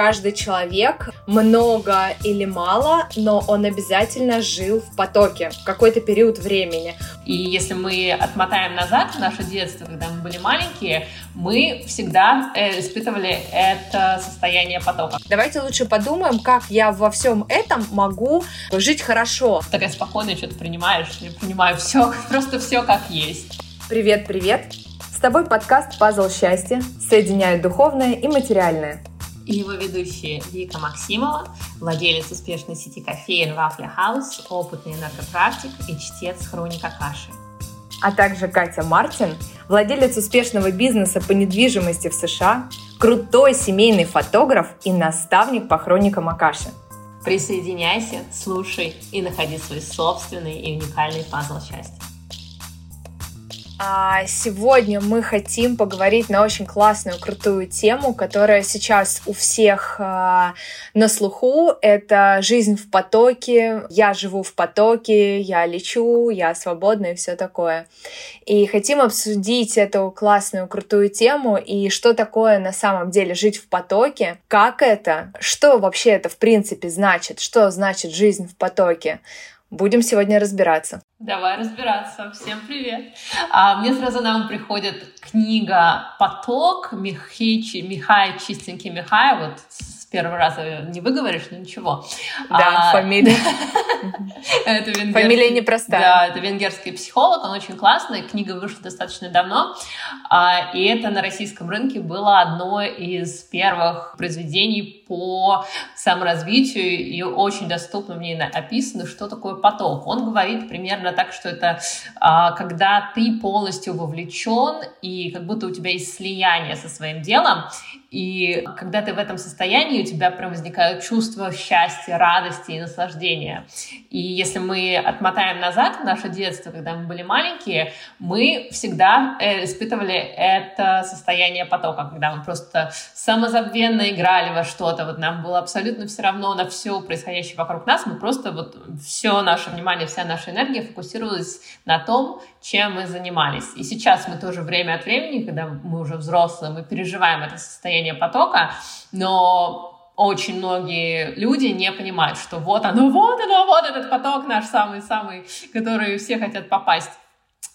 каждый человек, много или мало, но он обязательно жил в потоке в какой-то период времени. И если мы отмотаем назад в наше детство, когда мы были маленькие, мы всегда э, испытывали это состояние потока. Давайте лучше подумаем, как я во всем этом могу жить хорошо. Такая спокойная что-то принимаешь, я принимаю все, просто все как есть. Привет, привет! С тобой подкаст «Пазл счастья» соединяет духовное и материальное. И его ведущие Вика Максимова, владелец успешной сети кофеин Вафля Хаус, опытный энергопрактик и чтец хроника каши. А также Катя Мартин, владелец успешного бизнеса по недвижимости в США, крутой семейный фотограф и наставник по хроникам Акаши. Присоединяйся, слушай и находи свой собственный и уникальный пазл счастья. А сегодня мы хотим поговорить на очень классную, крутую тему, которая сейчас у всех а, на слуху. Это жизнь в потоке. Я живу в потоке, я лечу, я свободна и все такое. И хотим обсудить эту классную, крутую тему и что такое на самом деле жить в потоке, как это, что вообще это в принципе значит, что значит жизнь в потоке. Будем сегодня разбираться. Давай разбираться. Всем привет. А, мне сразу на ум приходит книга «Поток» Михай, Михай Чистенький Михай, вот первого раза не выговоришь, но ничего. Да, а, фамилия. это венгерский, фамилия непростая. Да, это венгерский психолог, он очень классный, книга вышла достаточно давно, а, и это на российском рынке было одно из первых произведений по саморазвитию, и очень доступно мне описано, что такое поток. Он говорит примерно так, что это а, когда ты полностью вовлечен, и как будто у тебя есть слияние со своим делом, и когда ты в этом состоянии, у тебя прям возникают чувства счастья, радости и наслаждения. И если мы отмотаем назад в наше детство, когда мы были маленькие, мы всегда э, испытывали это состояние потока, когда мы просто самозабвенно играли во что-то. Вот нам было абсолютно все равно на все происходящее вокруг нас. Мы просто вот все наше внимание, вся наша энергия фокусировалась на том, чем мы занимались. И сейчас мы тоже время от времени, когда мы уже взрослые, мы переживаем это состояние потока, но очень многие люди не понимают, что вот оно, вот оно, вот этот поток наш самый-самый, который все хотят попасть.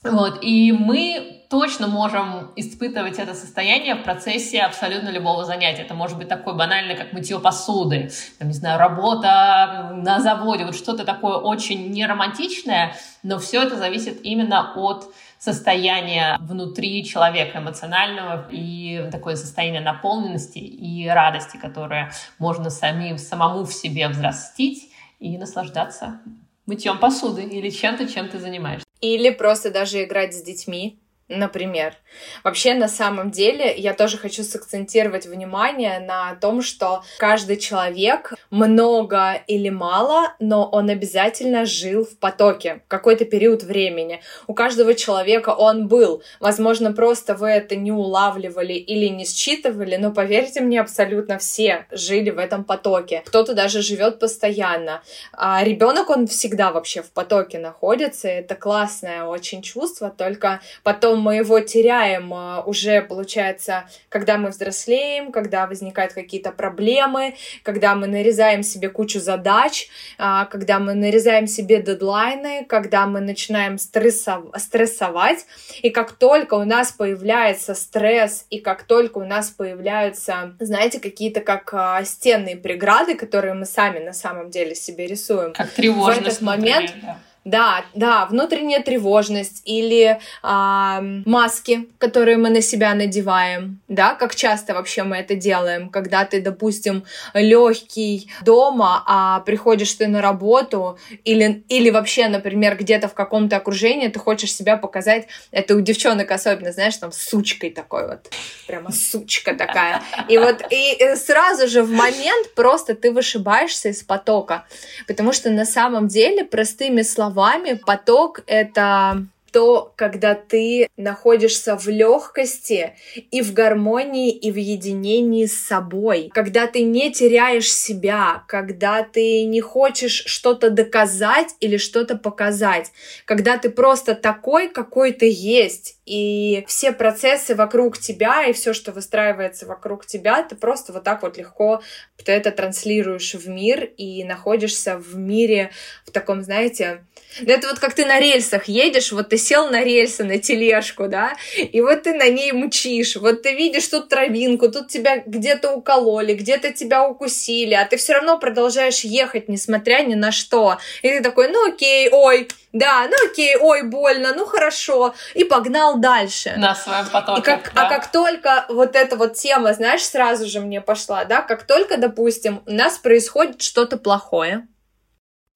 Вот, и мы точно можем испытывать это состояние в процессе абсолютно любого занятия. Это может быть такое банальное, как мытье посуды, там, не знаю, работа на заводе, вот что-то такое очень неромантичное, но все это зависит именно от состояния внутри человека эмоционального и такое состояние наполненности и радости, которое можно самим, самому в себе взрастить и наслаждаться мытьем посуды или чем-то, чем ты занимаешься. Или просто даже играть с детьми, Например. Вообще, на самом деле, я тоже хочу сакцентировать внимание на том, что каждый человек, много или мало, но он обязательно жил в потоке какой-то период времени. У каждого человека он был. Возможно, просто вы это не улавливали или не считывали, но поверьте мне, абсолютно все жили в этом потоке. Кто-то даже живет постоянно. А ребенок, он всегда вообще в потоке находится. Это классное очень чувство, только потом мы его теряем а, уже, получается, когда мы взрослеем, когда возникают какие-то проблемы, когда мы нарезаем себе кучу задач, а, когда мы нарезаем себе дедлайны, когда мы начинаем стрессовать, и как только у нас появляется стресс, и как только у нас появляются, знаете, какие-то как а, стенные преграды, которые мы сами на самом деле себе рисуем. Как тревожность. В этот момент... Да да, да, внутренняя тревожность или а, маски, которые мы на себя надеваем, да, как часто вообще мы это делаем, когда ты, допустим, легкий дома, а приходишь ты на работу или, или вообще, например, где-то в каком-то окружении ты хочешь себя показать, это у девчонок особенно, знаешь, там сучкой такой вот, прямо сучка такая. И вот и сразу же в момент просто ты вышибаешься из потока, потому что на самом деле простыми словами словами, поток — это то, когда ты находишься в легкости и в гармонии и в единении с собой, когда ты не теряешь себя, когда ты не хочешь что-то доказать или что-то показать, когда ты просто такой, какой ты есть, и все процессы вокруг тебя и все, что выстраивается вокруг тебя, ты просто вот так вот легко ты это транслируешь в мир и находишься в мире в таком, знаете, ну, это вот как ты на рельсах едешь, вот ты сел на рельсы, на тележку, да, и вот ты на ней мчишь, вот ты видишь тут травинку, тут тебя где-то укололи, где-то тебя укусили, а ты все равно продолжаешь ехать, несмотря ни на что. И ты такой, ну окей, ой, да, ну окей, ой, больно, ну хорошо, и погнал дальше. На своем потоке. И как, да. А как только вот эта вот тема, знаешь, сразу же мне пошла, да, как только, допустим, у нас происходит что-то плохое,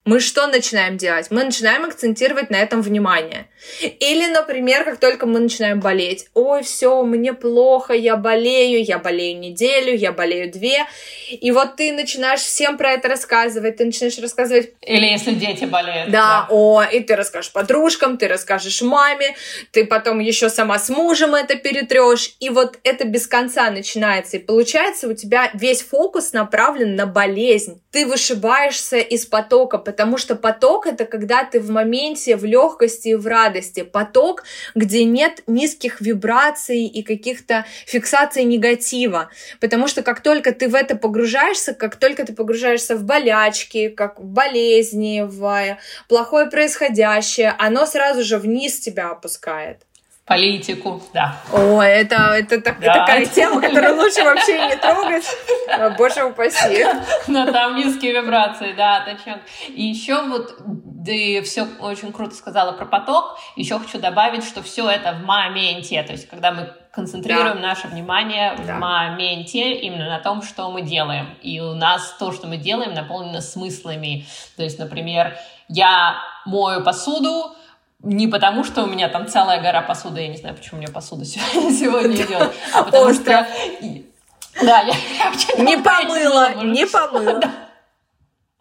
мы что начинаем делать? Мы начинаем акцентировать на этом внимание. Или, например, как только мы начинаем болеть, ой, все, мне плохо, я болею, я болею неделю, я болею две, и вот ты начинаешь всем про это рассказывать, ты начинаешь рассказывать... Или если дети болеют. Да, да. о, и ты расскажешь подружкам, ты расскажешь маме, ты потом еще сама с мужем это перетрешь, и вот это без конца начинается, и получается у тебя весь фокус направлен на болезнь. Ты вышибаешься из потока, потому что поток это когда ты в моменте, в легкости и в радости. Поток, где нет низких вибраций и каких-то фиксаций негатива. Потому что как только ты в это погружаешься, как только ты погружаешься в болячки, как в болезни, в плохое происходящее, оно сразу же вниз тебя опускает политику, да. О, это, это так, да. такая тема, которую лучше вообще не трогать. Боже упаси. Но там низкие вибрации, да, точно. И еще вот ты все очень круто сказала про поток. Еще хочу добавить, что все это в моменте. То есть, когда мы концентрируем да. наше внимание да. в моменте именно на том, что мы делаем. И у нас то, что мы делаем, наполнено смыслами. То есть, например, я мою посуду, не потому, что у меня там целая гора посуды, я не знаю, почему у меня посуда сегодня идет, а потому что... Да, я, не помыла, не помыла.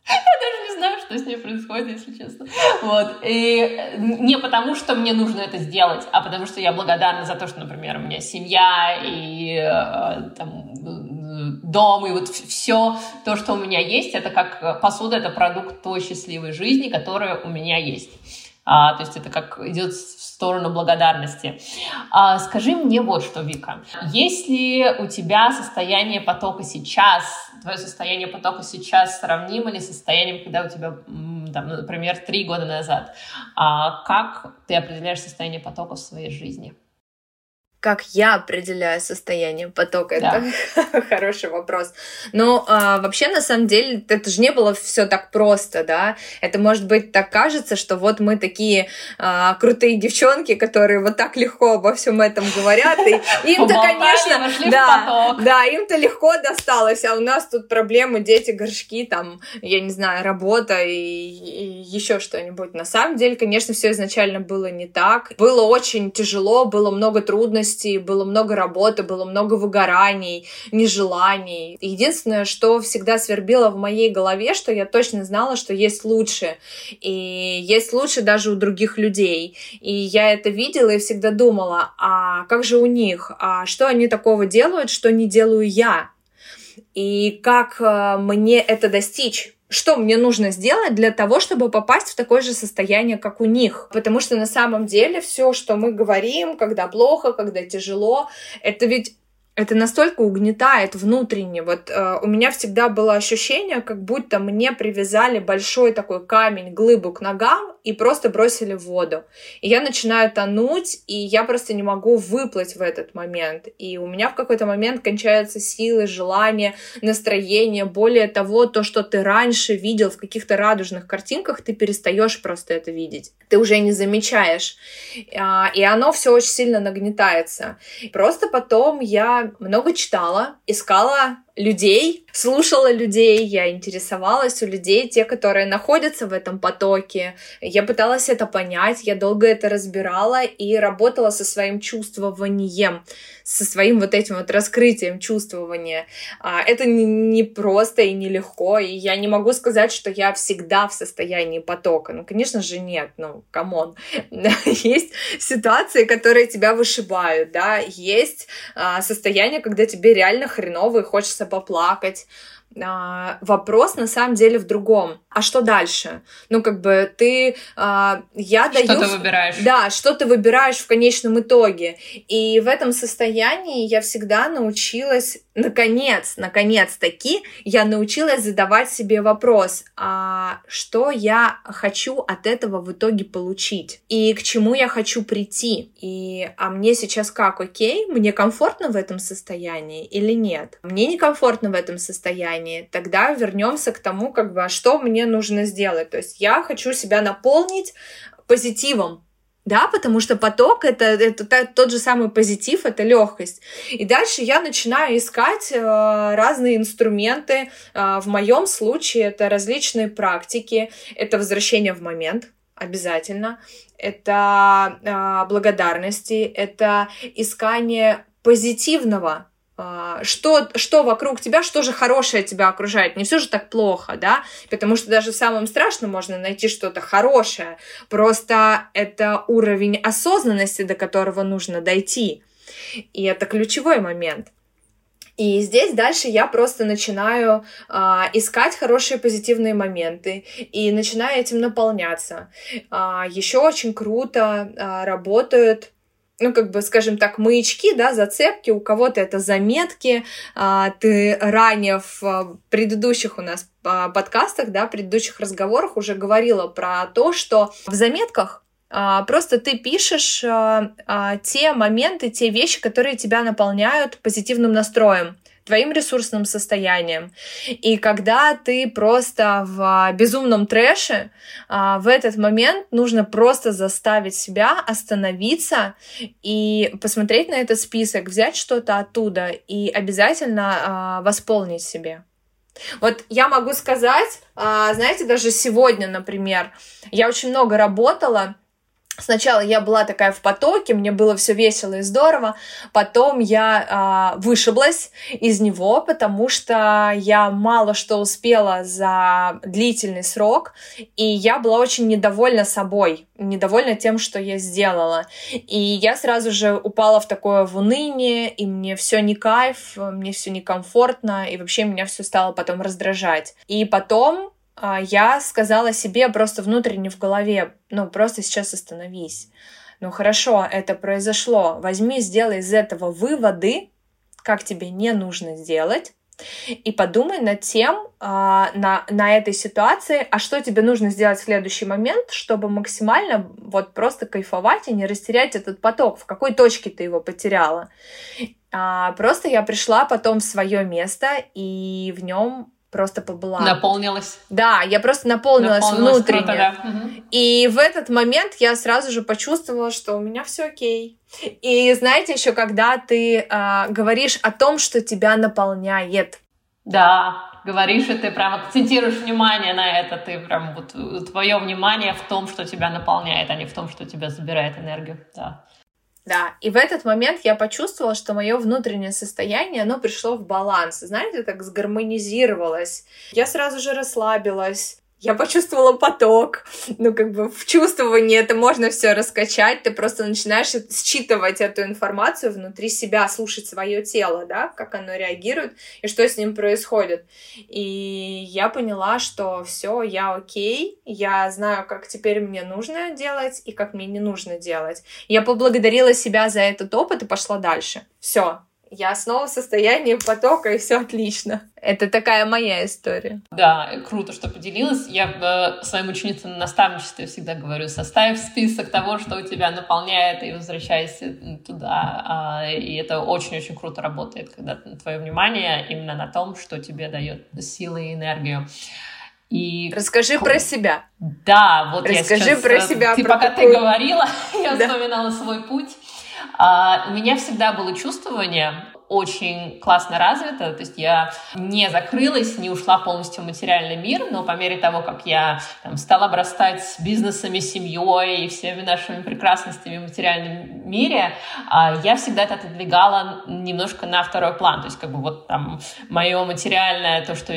Я даже не знаю, что с ней происходит, если честно. Вот. И не потому, что мне нужно это сделать, а потому что я благодарна за то, что, например, у меня семья и э, там, дом, и вот все то, что у меня есть, это как посуда, это продукт той счастливой жизни, которая у меня есть. А, то есть это как идет в сторону благодарности. А, скажи мне вот что, Вика. Если у тебя состояние потока сейчас, твое состояние потока сейчас сравнимо ли с состоянием, когда у тебя, там, например, три года назад, а, как ты определяешь состояние потока в своей жизни? Как я определяю состояние потока? Да. Это хороший вопрос. Но а, вообще, на самом деле, это же не было все так просто, да? Это, может быть, так кажется, что вот мы такие а, крутые девчонки, которые вот так легко обо всем этом говорят, и им-то, конечно, да, да, им-то легко досталось, а у нас тут проблемы, дети, горшки, там, я не знаю, работа и, и еще что-нибудь. На самом деле, конечно, все изначально было не так. Было очень тяжело, было много трудностей, трудностей, было много работы, было много выгораний, нежеланий. Единственное, что всегда свербило в моей голове, что я точно знала, что есть лучше. И есть лучше даже у других людей. И я это видела и всегда думала, а как же у них? А что они такого делают, что не делаю я? И как э, мне это достичь? Что мне нужно сделать для того, чтобы попасть в такое же состояние, как у них. Потому что на самом деле все, что мы говорим, когда плохо, когда тяжело, это ведь это настолько угнетает внутренне. Вот э, у меня всегда было ощущение, как будто мне привязали большой такой камень, глыбу к ногам и просто бросили в воду. И я начинаю тонуть, и я просто не могу выплыть в этот момент. И у меня в какой-то момент кончаются силы, желания, настроение. Более того, то, что ты раньше видел в каких-то радужных картинках, ты перестаешь просто это видеть. Ты уже не замечаешь. А, и оно все очень сильно нагнетается. Просто потом я много читала, искала людей, слушала людей, я интересовалась у людей, те, которые находятся в этом потоке. Я пыталась это понять, я долго это разбирала и работала со своим чувствованием, со своим вот этим вот раскрытием чувствования. А, это не просто и нелегко, и я не могу сказать, что я всегда в состоянии потока. Ну, конечно же, нет, ну, come on. Есть ситуации, которые тебя вышибают, да, есть а, состояние, когда тебе реально хреново и хочется поплакать. А, вопрос на самом деле в другом. А что дальше? Ну, как бы ты... А, я что даю... Что ты выбираешь. Да, что ты выбираешь в конечном итоге. И в этом состоянии я всегда научилась, наконец, наконец-таки, я научилась задавать себе вопрос, а что я хочу от этого в итоге получить? И к чему я хочу прийти? И а мне сейчас как, окей? Мне комфортно в этом состоянии или нет? Мне некомфортно в этом состоянии тогда вернемся к тому, как бы, а что мне нужно сделать. То есть я хочу себя наполнить позитивом, да, потому что поток это, это, тот же самый позитив, это легкость. И дальше я начинаю искать э, разные инструменты. Э, в моем случае это различные практики, это возвращение в момент обязательно, это э, благодарности, это искание позитивного что, что вокруг тебя, что же хорошее тебя окружает. Не все же так плохо, да, потому что даже в самом страшном можно найти что-то хорошее. Просто это уровень осознанности, до которого нужно дойти. И это ключевой момент. И здесь дальше я просто начинаю а, искать хорошие позитивные моменты и начинаю этим наполняться. А, еще очень круто а, работают ну, как бы, скажем так, маячки, да, зацепки, у кого-то это заметки. А, ты ранее в а, предыдущих у нас а, подкастах, да, предыдущих разговорах уже говорила про то, что в заметках Просто ты пишешь те моменты, те вещи, которые тебя наполняют позитивным настроем твоим ресурсным состоянием. И когда ты просто в безумном трэше, а, в этот момент нужно просто заставить себя остановиться и посмотреть на этот список, взять что-то оттуда и обязательно а, восполнить себе. Вот я могу сказать, а, знаете, даже сегодня, например, я очень много работала, Сначала я была такая в потоке, мне было все весело и здорово, потом я а, вышиблась из него, потому что я мало что успела за длительный срок, и я была очень недовольна собой, недовольна тем, что я сделала. И я сразу же упала в такое в уныние, и мне все не кайф, мне все некомфортно, и вообще меня все стало потом раздражать. И потом я сказала себе просто внутренне в голове, ну, просто сейчас остановись. Ну, хорошо, это произошло. Возьми, сделай из этого выводы, как тебе не нужно сделать, и подумай над тем, а, на, на этой ситуации, а что тебе нужно сделать в следующий момент, чтобы максимально вот просто кайфовать и не растерять этот поток, в какой точке ты его потеряла. А, просто я пришла потом в свое место и в нем просто побыла. Наполнилась. Да, я просто наполнилась, наполнилась внутренне. Круто, да. И в этот момент я сразу же почувствовала, что у меня все окей. И знаете, еще когда ты э, говоришь о том, что тебя наполняет. Да, говоришь, и ты прям акцентируешь внимание на это, ты прям вот твое внимание в том, что тебя наполняет, а не в том, что тебя забирает энергию. Да. Да, и в этот момент я почувствовала, что мое внутреннее состояние, оно пришло в баланс, знаете, так сгармонизировалось. Я сразу же расслабилась, я почувствовала поток. Ну, как бы в чувствовании это можно все раскачать. Ты просто начинаешь считывать эту информацию внутри себя, слушать свое тело, да, как оно реагирует и что с ним происходит. И я поняла, что все, я окей, я знаю, как теперь мне нужно делать и как мне не нужно делать. Я поблагодарила себя за этот опыт и пошла дальше. Все, я снова в состоянии потока, и все отлично. Это такая моя история. Да, круто, что поделилась. Я э, своим ученицам на наставничестве всегда говорю, составь список того, что у тебя наполняет, и возвращайся туда. Э, и это очень-очень круто работает, когда твое внимание именно на том, что тебе дает силы и энергию. И... Расскажи про себя. Да, вот Расскажи я сейчас... про себя. Ты, про пока какую... ты говорила, я да. вспоминала свой путь. А, у меня всегда было чувствование, очень классно развита, то есть я не закрылась, не ушла полностью в материальный мир, но по мере того, как я там, стала обрастать бизнесами, семьей и всеми нашими прекрасностями в материальном мире, а, я всегда это отодвигала немножко на второй план, то есть как бы вот там мое материальное, то, что,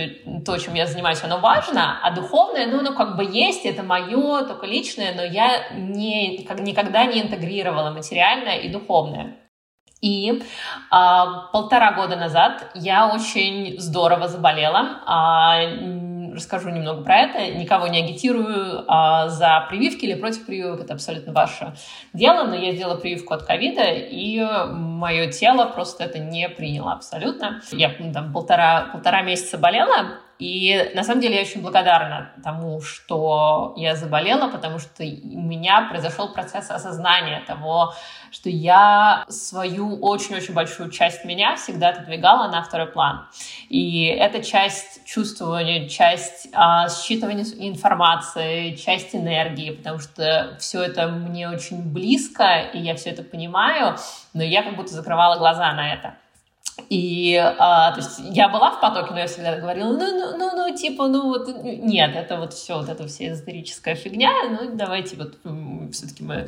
то, чем я занимаюсь, оно важно, а духовное, ну, оно как бы есть, это мое, только личное, но я не, как, никогда не интегрировала материальное и духовное. И а, полтора года назад я очень здорово заболела. А, расскажу немного про это. Никого не агитирую а, за прививки или против прививок. Это абсолютно ваше дело. Но я сделала прививку от ковида, и мое тело просто это не приняло абсолютно. Я там полтора, полтора месяца болела, и на самом деле я очень благодарна тому, что я заболела, потому что у меня произошел процесс осознания того, что я свою очень-очень большую часть меня всегда отодвигала на второй план. И эта часть чувствования, часть а, считывания информации, часть энергии, потому что все это мне очень близко, и я все это понимаю, но я как будто закрывала глаза на это. И, а, то есть, я была в потоке, но я всегда говорила, ну, ну, ну, ну, типа, ну, вот, нет, это вот все, вот это вся эзотерическая фигня, ну, давайте вот все-таки мы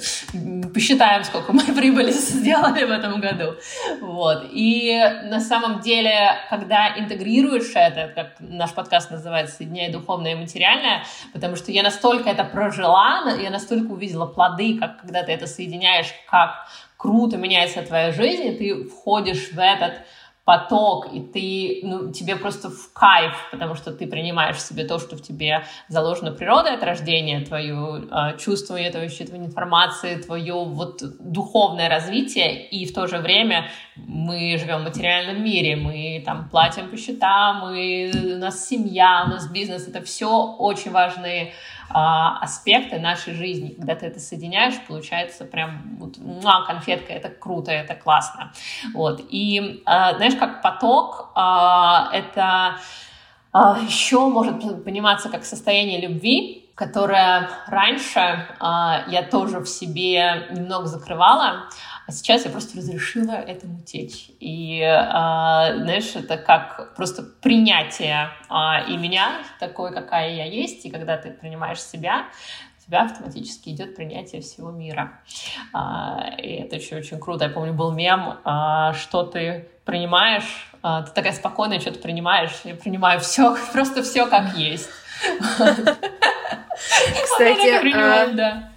посчитаем, сколько мы прибыли сделали в этом году. Вот. И на самом деле, когда интегрируешь это, как наш подкаст называется, «Соединяя духовное и материальное», потому что я настолько это прожила, я настолько увидела плоды, как когда ты это соединяешь, как круто меняется твоя жизнь, и ты входишь в этот поток, и ты, ну, тебе просто в кайф, потому что ты принимаешь в себе то, что в тебе заложено. Природой от рождения, твое э, чувствование, твое считывание информации, твое вот духовное развитие, и в то же время мы живем в материальном мире, мы там платим по счетам, мы, у нас семья, у нас бизнес, это все очень важные а, аспекты нашей жизни. Когда ты это соединяешь, получается прям вот, муа, конфетка, это круто, это классно. Вот. И а, знаешь, как поток, а, это а, еще может пониматься как состояние любви, которое раньше а, я тоже в себе немного закрывала, а сейчас я просто разрешила этому течь. И, а, знаешь, это как просто принятие а, и меня такой, какая я есть. И когда ты принимаешь себя, у тебя автоматически идет принятие всего мира. А, и это еще очень круто. Я помню, был мем, а, что ты принимаешь, а, ты такая спокойная, что ты принимаешь. Я принимаю все, просто все как есть. Кстати.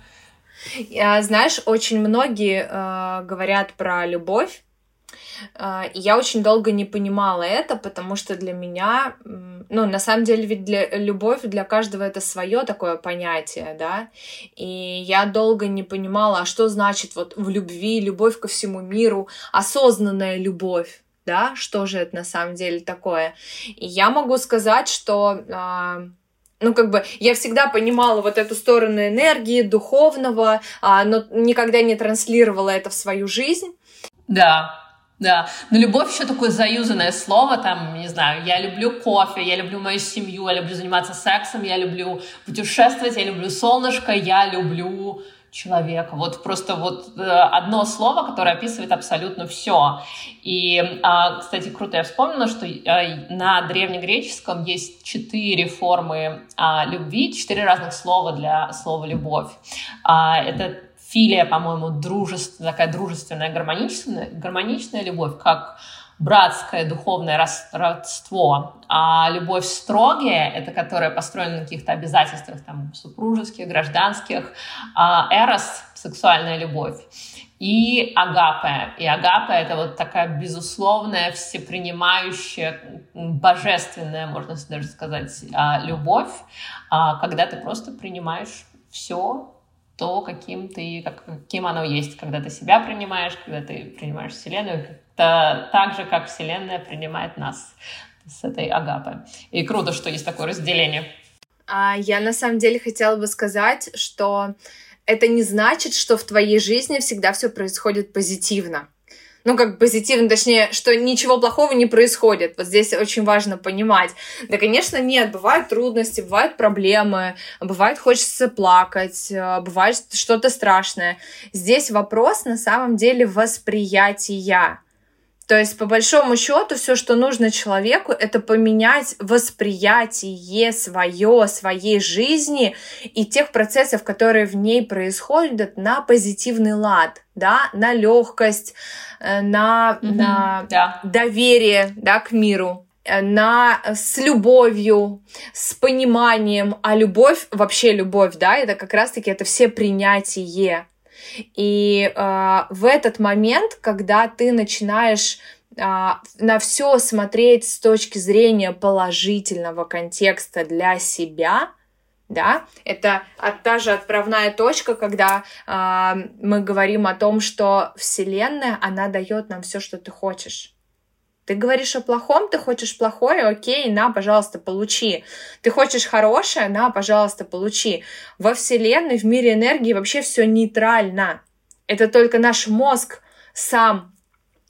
Знаешь, очень многие э, говорят про любовь, и я очень долго не понимала это, потому что для меня, ну, на самом деле, ведь для любовь для каждого это свое такое понятие, да, и я долго не понимала, а что значит вот в любви, любовь ко всему миру, осознанная любовь, да, что же это на самом деле такое. И я могу сказать, что э, ну, как бы, я всегда понимала вот эту сторону энергии, духовного, а, но никогда не транслировала это в свою жизнь. Да, да, но любовь еще такое заюзанное слово, там, не знаю, я люблю кофе, я люблю мою семью, я люблю заниматься сексом, я люблю путешествовать, я люблю солнышко, я люблю человека. Вот просто вот э, одно слово, которое описывает абсолютно все. И, а, кстати, круто я вспомнила, что э, на древнегреческом есть четыре формы а, любви, четыре разных слова для слова «любовь». А, это филия, по-моему, дружественная, такая дружественная, гармоничная, гармоничная любовь, как братское духовное родство, а любовь строгая, это которая построена на каких-то обязательствах, там, супружеских, гражданских, а эрос — сексуальная любовь, и агапе. И агапе — это вот такая безусловная, всепринимающая, божественная, можно даже сказать, а, любовь, а, когда ты просто принимаешь все то, каким ты, как, каким оно есть, когда ты себя принимаешь, когда ты принимаешь Вселенную, это так же, как Вселенная принимает нас с этой агапой. И круто, что есть такое разделение. А я на самом деле хотела бы сказать, что это не значит, что в твоей жизни всегда все происходит позитивно ну, как позитивно, точнее, что ничего плохого не происходит. Вот здесь очень важно понимать. Да, конечно, нет, бывают трудности, бывают проблемы, бывает хочется плакать, э, бывает что-то страшное. Здесь вопрос на самом деле восприятия. То есть, по большому счету, все, что нужно человеку, это поменять восприятие свое, своей жизни и тех процессов, которые в ней происходят, на позитивный лад, да, на легкость, э, на, mm-hmm, на да. доверие да, к миру э, на, с любовью, с пониманием, а любовь, вообще любовь, да, это как раз-таки это все принятие, И э, в этот момент, когда ты начинаешь а, на все смотреть с точки зрения положительного контекста для себя, да, это та же отправная точка, когда э, мы говорим о том, что Вселенная, она дает нам все, что ты хочешь. Ты говоришь о плохом, ты хочешь плохое, окей, на, пожалуйста, получи. Ты хочешь хорошее, на, пожалуйста, получи. Во Вселенной, в мире энергии вообще все нейтрально. Это только наш мозг сам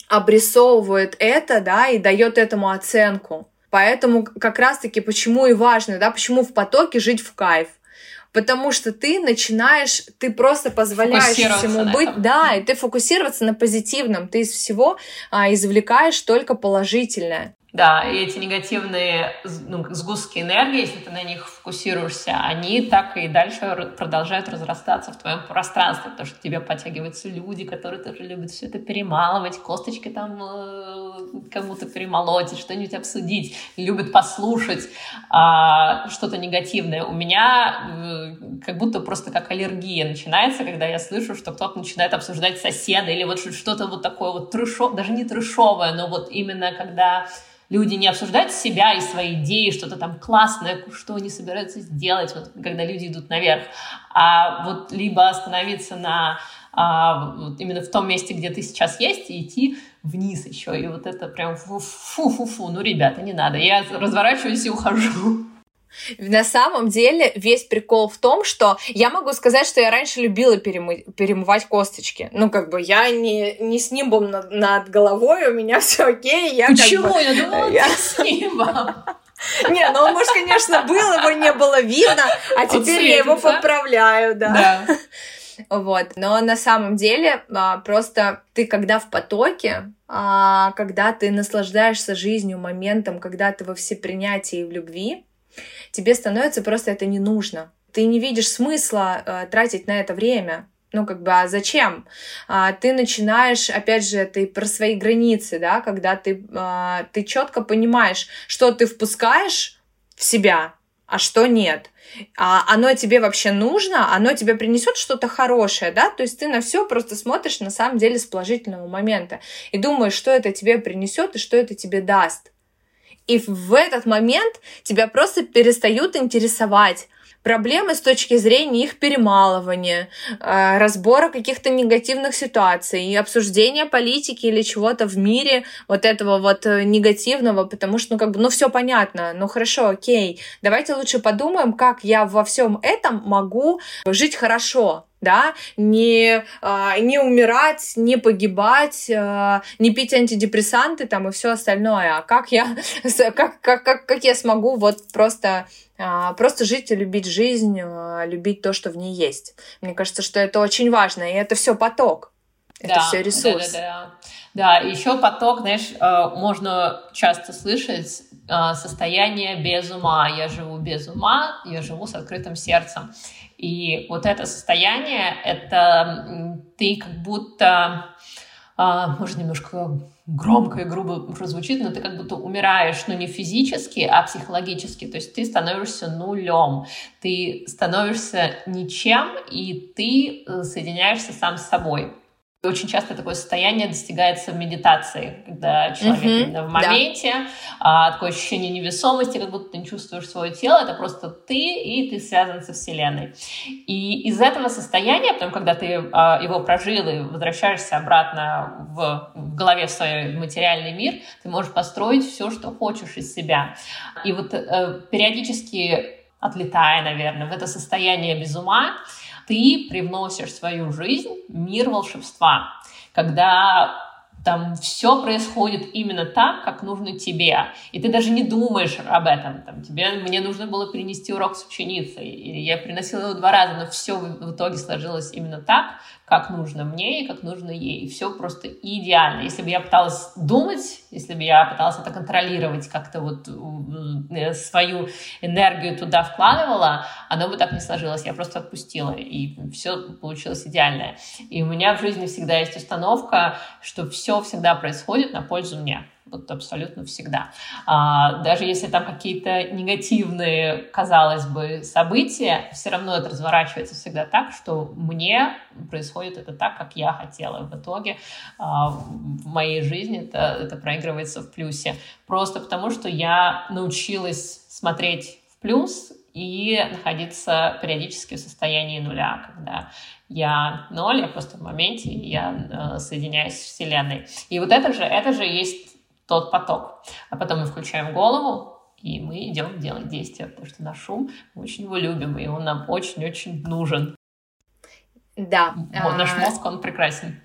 обрисовывает это, да, и дает этому оценку. Поэтому как раз-таки почему и важно, да, почему в потоке жить в кайф. Потому что ты начинаешь, ты просто позволяешь всему быть, этом. да, и ты фокусироваться на позитивном, ты из всего а, извлекаешь только положительное. Да, и эти негативные ну, сгустки энергии, если ты на них фокусируешься, они так и дальше продолжают разрастаться в твоем пространстве, потому что к тебе подтягиваются люди, которые тоже любят все это перемалывать, косточки там э, кому-то перемолоть, что-нибудь обсудить, любят послушать э, что-то негативное. У меня э, как будто просто как аллергия начинается, когда я слышу, что кто-то начинает обсуждать соседа или вот что-то вот такое вот трешовое, даже не трешовое, но вот именно когда люди не обсуждают себя и свои идеи, что-то там классное, что они собираются сделать, вот, когда люди идут наверх, а вот либо остановиться на а, вот именно в том месте, где ты сейчас есть, и идти вниз еще. И вот это прям фу-фу-фу, ну, ребята, не надо. Я разворачиваюсь и ухожу. На самом деле весь прикол в том, что я могу сказать, что я раньше любила перемы... перемывать косточки. Ну, как бы я не, не с нимбом над, над головой, у меня все окей. Я Почему? Как бы... Я думала, я... с нимбом. Не, ну он, может, конечно, был, его не было видно, а теперь я его поправляю, да. Вот, но на самом деле а, просто ты когда в потоке, а, когда ты наслаждаешься жизнью, моментом, когда ты во всепринятии и в любви, тебе становится просто это не нужно. Ты не видишь смысла э, тратить на это время. Ну, как бы, а зачем? А, ты начинаешь, опять же, ты про свои границы, да, когда ты, а, ты четко понимаешь, что ты впускаешь в себя, а что нет. А оно тебе вообще нужно, оно тебе принесет что-то хорошее, да, то есть ты на все просто смотришь на самом деле с положительного момента и думаешь, что это тебе принесет и что это тебе даст. И в этот момент тебя просто перестают интересовать проблемы с точки зрения их перемалывания, э, разбора каких-то негативных ситуаций и обсуждения политики или чего-то в мире вот этого вот э, негативного, потому что, ну, как бы, ну, все понятно, ну, хорошо, окей, давайте лучше подумаем, как я во всем этом могу жить хорошо, да, не, а, не умирать, не погибать, а, не пить антидепрессанты там и все остальное, а как я, как, как, как, как я смогу вот просто, а, просто жить и любить жизнь, любить то, что в ней есть. Мне кажется, что это очень важно, и это все поток. Это да, все ресурс. Да, да, да. да, еще поток, знаешь, можно часто слышать состояние без ума. Я живу без ума, я живу с открытым сердцем. И вот это состояние, это ты как будто, а, может, немножко громко и грубо прозвучит, но ты как будто умираешь, ну, не физически, а психологически. То есть ты становишься нулем, ты становишься ничем, и ты э, соединяешься сам с собой. Очень часто такое состояние достигается в медитации, когда человек mm-hmm, именно в моменте, да. а, такое ощущение невесомости, как будто ты не чувствуешь свое тело, это просто ты, и ты связан со Вселенной. И из этого состояния, потом, когда ты а, его прожил и возвращаешься обратно в, в голове в свой материальный мир, ты можешь построить все, что хочешь из себя. И вот э, периодически отлетая, наверное, в это состояние без ума, ты привносишь в свою жизнь мир волшебства, когда там все происходит именно так, как нужно тебе. И ты даже не думаешь об этом. Там, тебе, мне нужно было перенести урок с ученицей. И я приносила его два раза, но все в итоге сложилось именно так, как нужно мне и как нужно ей. Все просто идеально. Если бы я пыталась думать, если бы я пыталась это контролировать, как-то вот э, свою энергию туда вкладывала, оно бы так не сложилось. Я просто отпустила, и все получилось идеальное. И у меня в жизни всегда есть установка, что все всегда происходит на пользу мне. Вот абсолютно всегда. А, даже если там какие-то негативные, казалось бы, события, все равно это разворачивается всегда так, что мне происходит это так, как я хотела. В итоге а, в моей жизни это, это проигрывается в плюсе. Просто потому, что я научилась смотреть в плюс и находиться периодически в состоянии нуля, когда я ноль, я просто в моменте, я э, соединяюсь с Вселенной. И вот это же, это же есть тот поток. А потом мы включаем голову, и мы идем делать действия, потому что наш ум, мы очень его любим, и он нам очень-очень нужен. Да. Наш а, мозг, он прекрасен.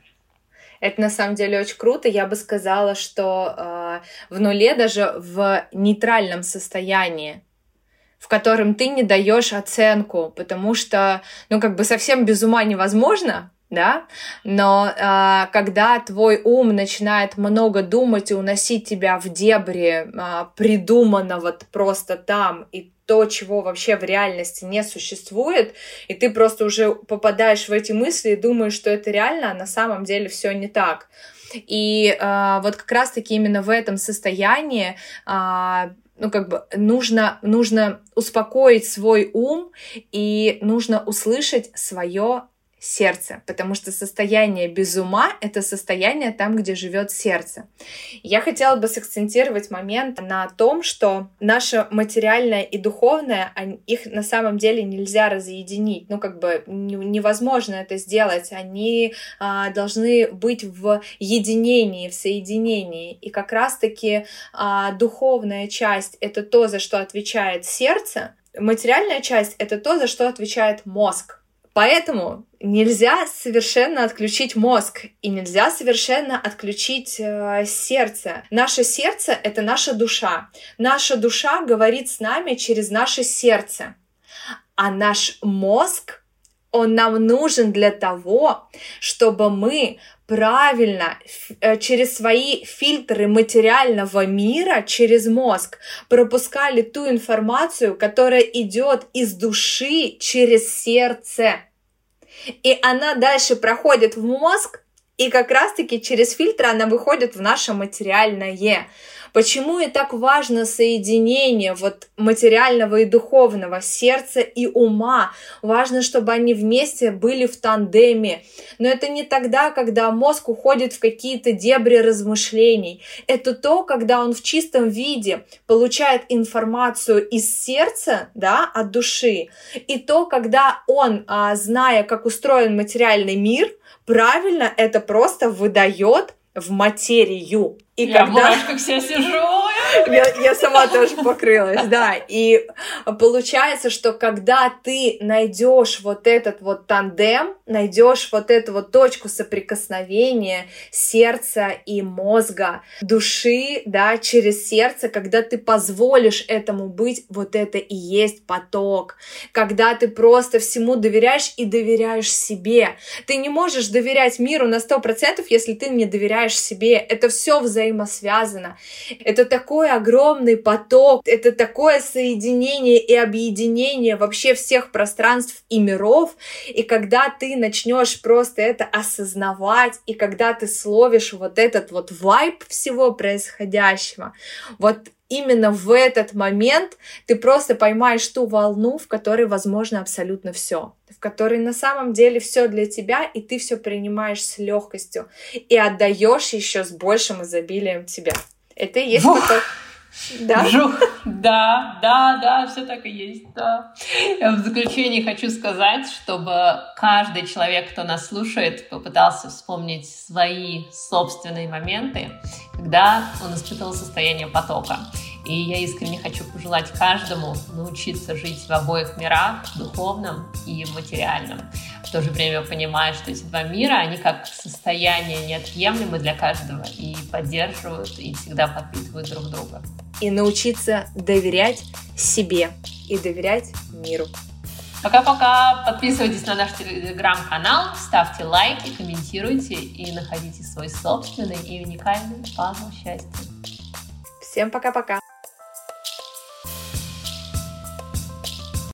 Это на самом деле очень круто. Я бы сказала, что э, в нуле, даже в нейтральном состоянии, в котором ты не даешь оценку, потому что, ну, как бы совсем без ума невозможно, да, но э, когда твой ум начинает много думать и уносить тебя в дебри э, придуманного просто там и то, чего вообще в реальности не существует, и ты просто уже попадаешь в эти мысли и думаешь, что это реально, а на самом деле все не так. И э, вот как раз-таки именно в этом состоянии э, ну, как бы нужно, нужно успокоить свой ум и нужно услышать свое сердце, потому что состояние без ума — это состояние там, где живет сердце. Я хотела бы сакцентировать момент на том, что наше материальное и духовное, их на самом деле нельзя разъединить, ну как бы невозможно это сделать, они а, должны быть в единении, в соединении, и как раз-таки а, духовная часть — это то, за что отвечает сердце, материальная часть — это то, за что отвечает мозг, Поэтому нельзя совершенно отключить мозг и нельзя совершенно отключить э, сердце. Наше сердце — это наша душа. Наша душа говорит с нами через наше сердце. А наш мозг, он нам нужен для того, чтобы мы правильно э, через свои фильтры материального мира, через мозг, пропускали ту информацию, которая идет из души через сердце. И она дальше проходит в мозг, и как раз-таки через фильтры она выходит в наше материальное. Почему и так важно соединение вот материального и духовного, сердца и ума? Важно, чтобы они вместе были в тандеме. Но это не тогда, когда мозг уходит в какие-то дебри размышлений. Это то, когда он в чистом виде получает информацию из сердца, да, от души. И то, когда он, а, зная, как устроен материальный мир, правильно это просто выдает в материю. И я когда... в вся сижу. Я, я сама тоже покрылась, да. И получается, что когда ты найдешь вот этот вот тандем, найдешь вот эту вот точку соприкосновения сердца и мозга, души, да, через сердце, когда ты позволишь этому быть, вот это и есть поток. Когда ты просто всему доверяешь и доверяешь себе. Ты не можешь доверять миру на сто процентов, если ты не доверяешь себе. Это все взаимосвязано. Это такой огромный поток, это такое соединение и объединение вообще всех пространств и миров. И когда ты начнешь просто это осознавать, и когда ты словишь вот этот вот вайб всего происходящего, вот именно в этот момент ты просто поймаешь ту волну, в которой возможно абсолютно все, в которой на самом деле все для тебя, и ты все принимаешь с легкостью и отдаешь еще с большим изобилием тебя. Это и есть поток. Да? Жух. Да, да, да, все так и есть, да. Я в заключение хочу сказать, чтобы каждый человек, кто нас слушает, попытался вспомнить свои собственные моменты, когда он испытывал состояние потока. И я искренне хочу пожелать каждому научиться жить в обоих мирах, духовном и материальном. В то же время понимая, что эти два мира, они как состояние неотъемлемы для каждого и поддерживают, и всегда подпитывают друг друга. И научиться доверять себе и доверять миру. Пока-пока. Подписывайтесь на наш телеграм-канал, ставьте лайки, комментируйте и находите свой собственный и уникальный пазл счастья. Всем пока-пока.